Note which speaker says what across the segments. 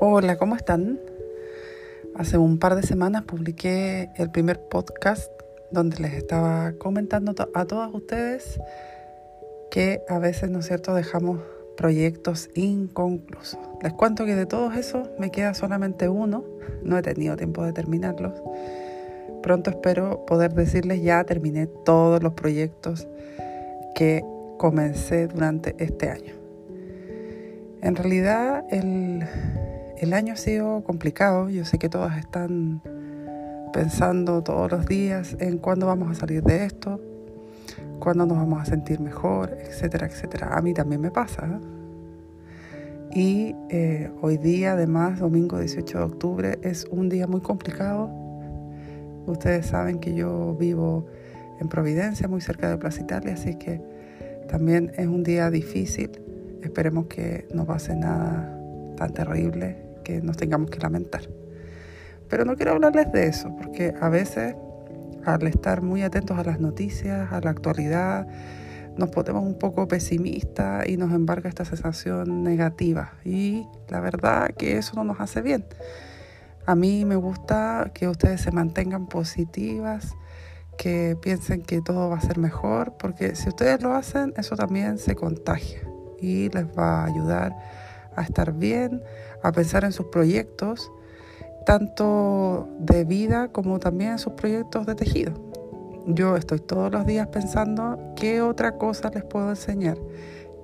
Speaker 1: Hola, ¿cómo están? Hace un par de semanas publiqué el primer podcast donde les estaba comentando a todos ustedes que a veces, ¿no es cierto?, dejamos proyectos inconclusos. Les cuento que de todos esos me queda solamente uno, no he tenido tiempo de terminarlos. Pronto espero poder decirles ya terminé todos los proyectos que comencé durante este año. En realidad el, el año ha sido complicado, yo sé que todas están pensando todos los días en cuándo vamos a salir de esto, cuándo nos vamos a sentir mejor, etcétera, etcétera. A mí también me pasa. Y eh, hoy día, además, domingo 18 de octubre, es un día muy complicado. Ustedes saben que yo vivo en Providencia, muy cerca de Plaza Italia, así que también es un día difícil. Esperemos que no pase nada tan terrible que nos tengamos que lamentar. Pero no quiero hablarles de eso, porque a veces al estar muy atentos a las noticias, a la actualidad, nos ponemos un poco pesimistas y nos embarga esta sensación negativa. Y la verdad que eso no nos hace bien. A mí me gusta que ustedes se mantengan positivas, que piensen que todo va a ser mejor, porque si ustedes lo hacen, eso también se contagia y les va a ayudar a estar bien, a pensar en sus proyectos, tanto de vida como también en sus proyectos de tejido. Yo estoy todos los días pensando qué otra cosa les puedo enseñar,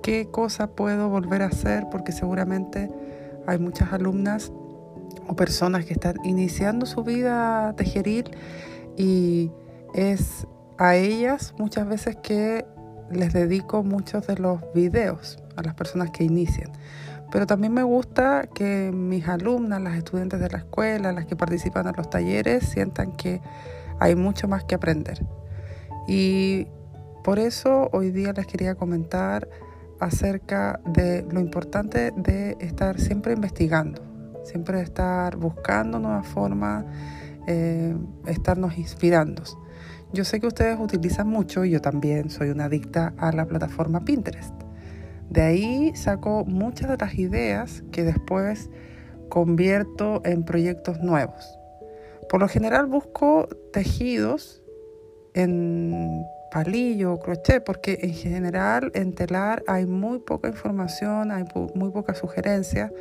Speaker 1: qué cosa puedo volver a hacer, porque seguramente hay muchas alumnas o personas que están iniciando su vida tejeril y es a ellas muchas veces que les dedico muchos de los videos a las personas que inician. Pero también me gusta que mis alumnas, las estudiantes de la escuela, las que participan en los talleres, sientan que hay mucho más que aprender. Y por eso hoy día les quería comentar acerca de lo importante de estar siempre investigando, siempre estar buscando nuevas formas, eh, estarnos inspirando. Yo sé que ustedes utilizan mucho, y yo también soy una adicta a la plataforma Pinterest. De ahí saco muchas de las ideas que después convierto en proyectos nuevos. Por lo general busco tejidos en palillo o crochet porque en general en telar hay muy poca información, hay muy poca sugerencia.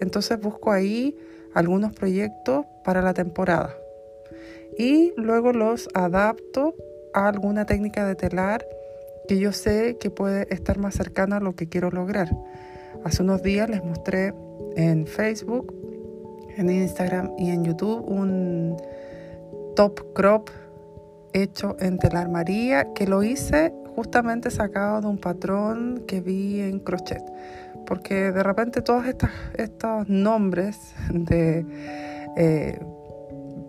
Speaker 1: Entonces busco ahí algunos proyectos para la temporada y luego los adapto a alguna técnica de telar que yo sé que puede estar más cercana a lo que quiero lograr. Hace unos días les mostré en Facebook, en Instagram y en YouTube un top crop hecho en telar María que lo hice justamente sacado de un patrón que vi en crochet. Porque de repente todos estos, nombres de eh,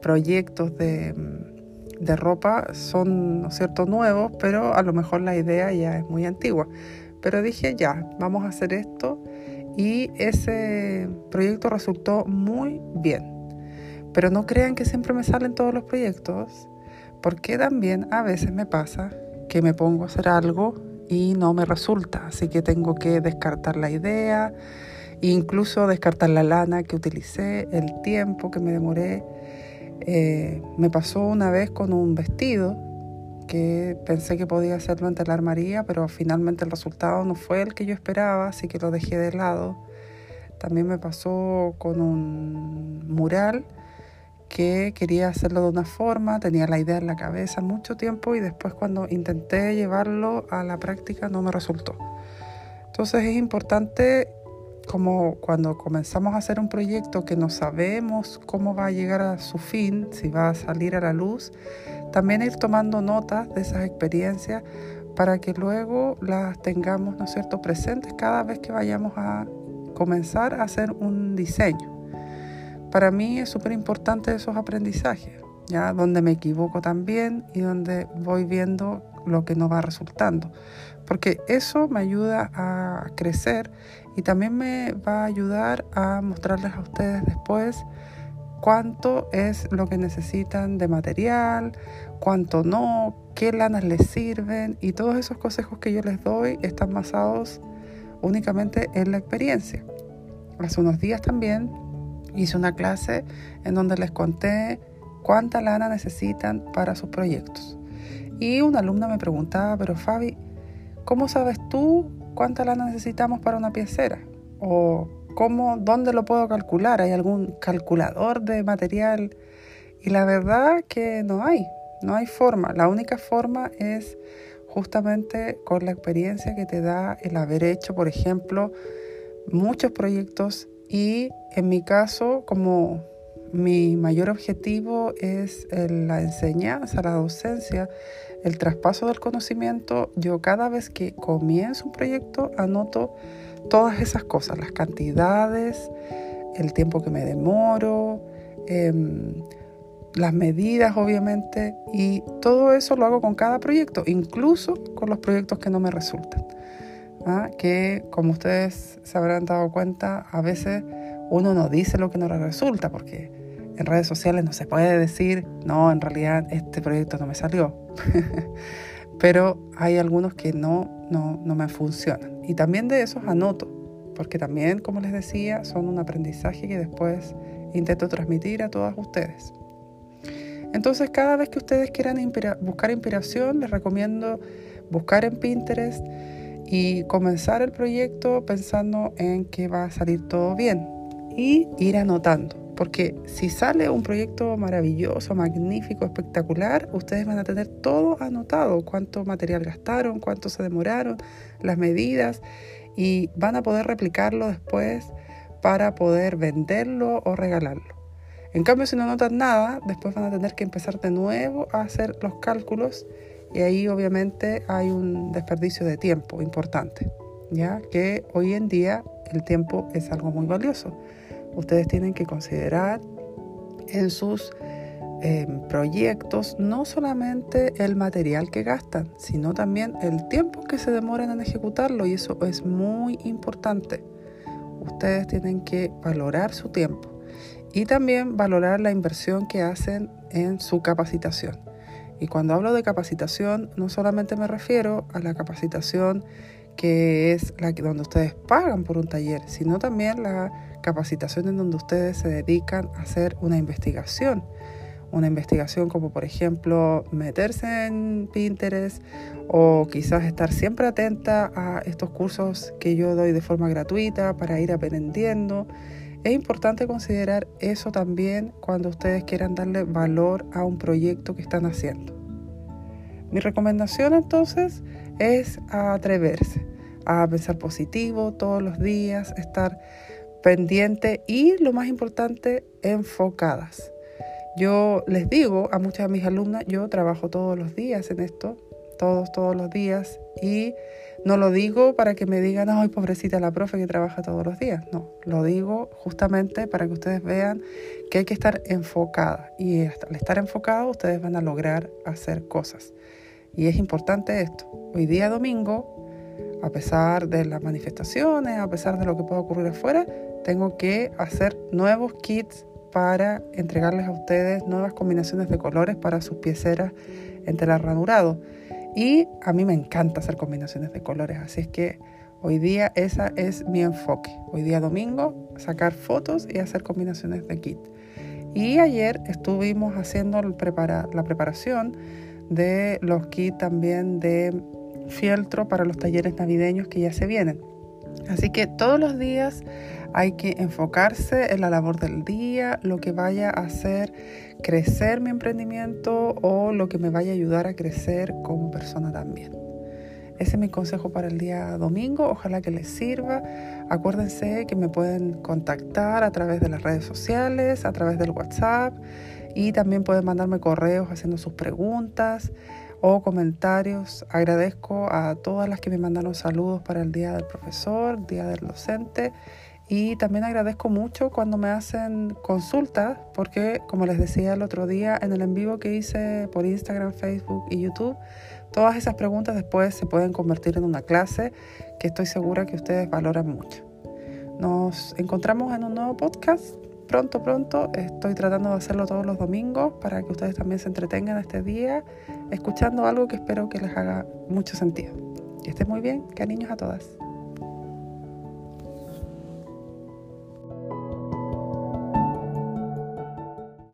Speaker 1: proyectos de de ropa son, ¿no nuevos, pero a lo mejor la idea ya es muy antigua. Pero dije, ya, vamos a hacer esto y ese proyecto resultó muy bien. Pero no crean que siempre me salen todos los proyectos, porque también a veces me pasa que me pongo a hacer algo y no me resulta, así que tengo que descartar la idea, incluso descartar la lana que utilicé, el tiempo que me demoré eh, me pasó una vez con un vestido que pensé que podía hacerlo en telar María, pero finalmente el resultado no fue el que yo esperaba, así que lo dejé de lado. También me pasó con un mural que quería hacerlo de una forma, tenía la idea en la cabeza mucho tiempo y después cuando intenté llevarlo a la práctica no me resultó. Entonces es importante como cuando comenzamos a hacer un proyecto que no sabemos cómo va a llegar a su fin, si va a salir a la luz, también ir tomando notas de esas experiencias para que luego las tengamos, ¿no es cierto?, presentes cada vez que vayamos a comenzar a hacer un diseño. Para mí es súper importante esos aprendizajes, ¿ya? Donde me equivoco también y donde voy viendo lo que no va resultando. Porque eso me ayuda a crecer y también me va a ayudar a mostrarles a ustedes después cuánto es lo que necesitan de material, cuánto no, qué lanas les sirven y todos esos consejos que yo les doy están basados únicamente en la experiencia. Hace unos días también hice una clase en donde les conté cuánta lana necesitan para sus proyectos. Y una alumna me preguntaba, pero Fabi, ¿cómo sabes tú cuánta lana necesitamos para una piecera? ¿O cómo, dónde lo puedo calcular? ¿Hay algún calculador de material? Y la verdad que no hay, no hay forma. La única forma es justamente con la experiencia que te da el haber hecho, por ejemplo, muchos proyectos y en mi caso, como mi mayor objetivo es la enseñanza, la docencia, el traspaso del conocimiento, yo cada vez que comienzo un proyecto anoto todas esas cosas, las cantidades, el tiempo que me demoro, em, las medidas obviamente y todo eso lo hago con cada proyecto, incluso con los proyectos que no me resultan. ¿ah? Que como ustedes se habrán dado cuenta, a veces uno no dice lo que no le resulta porque en redes sociales no se puede decir, no, en realidad este proyecto no me salió. Pero hay algunos que no, no, no me funcionan. Y también de esos anoto, porque también, como les decía, son un aprendizaje que después intento transmitir a todas ustedes. Entonces, cada vez que ustedes quieran buscar inspiración, les recomiendo buscar en Pinterest y comenzar el proyecto pensando en que va a salir todo bien y ir anotando. Porque si sale un proyecto maravilloso, magnífico, espectacular, ustedes van a tener todo anotado, cuánto material gastaron, cuánto se demoraron, las medidas, y van a poder replicarlo después para poder venderlo o regalarlo. En cambio, si no notan nada, después van a tener que empezar de nuevo a hacer los cálculos y ahí obviamente hay un desperdicio de tiempo importante, ya que hoy en día el tiempo es algo muy valioso. Ustedes tienen que considerar en sus em, proyectos no solamente el material que gastan, sino también el tiempo que se demoran en ejecutarlo y eso es muy importante. Ustedes tienen que valorar su tiempo y también valorar la inversión que hacen en su capacitación. Y cuando hablo de capacitación, no solamente me refiero a la capacitación que es la que, donde ustedes pagan por un taller, sino también la capacitación en donde ustedes se dedican a hacer una investigación. Una investigación como por ejemplo meterse en Pinterest o quizás estar siempre atenta a estos cursos que yo doy de forma gratuita para ir aprendiendo es importante considerar eso también cuando ustedes quieran darle valor a un proyecto que están haciendo. Mi recomendación entonces es atreverse a pensar positivo todos los días, estar pendiente y lo más importante, enfocadas. Yo les digo a muchas de mis alumnas, yo trabajo todos los días en esto, todos, todos los días y no lo digo para que me digan, ay, pobrecita la profe que trabaja todos los días. No, lo digo justamente para que ustedes vean que hay que estar enfocada. Y al estar enfocado, ustedes van a lograr hacer cosas. Y es importante esto. Hoy día domingo, a pesar de las manifestaciones, a pesar de lo que pueda ocurrir afuera, tengo que hacer nuevos kits para entregarles a ustedes nuevas combinaciones de colores para sus pieceras en telar ranurado. Y a mí me encanta hacer combinaciones de colores, así es que hoy día esa es mi enfoque. Hoy día domingo, sacar fotos y hacer combinaciones de kit. Y ayer estuvimos haciendo la preparación de los kits también de fieltro para los talleres navideños que ya se vienen. Así que todos los días hay que enfocarse en la labor del día, lo que vaya a hacer crecer mi emprendimiento o lo que me vaya a ayudar a crecer como persona también. Ese es mi consejo para el día domingo. Ojalá que les sirva. Acuérdense que me pueden contactar a través de las redes sociales, a través del WhatsApp y también pueden mandarme correos haciendo sus preguntas o comentarios. Agradezco a todas las que me mandaron saludos para el Día del Profesor, Día del Docente y también agradezco mucho cuando me hacen consultas, porque como les decía el otro día en el en vivo que hice por Instagram, Facebook y YouTube, todas esas preguntas después se pueden convertir en una clase que estoy segura que ustedes valoran mucho. Nos encontramos en un nuevo podcast pronto, pronto. Estoy tratando de hacerlo todos los domingos para que ustedes también se entretengan este día escuchando algo que espero que les haga mucho sentido. Que estén muy bien, cariños a todas.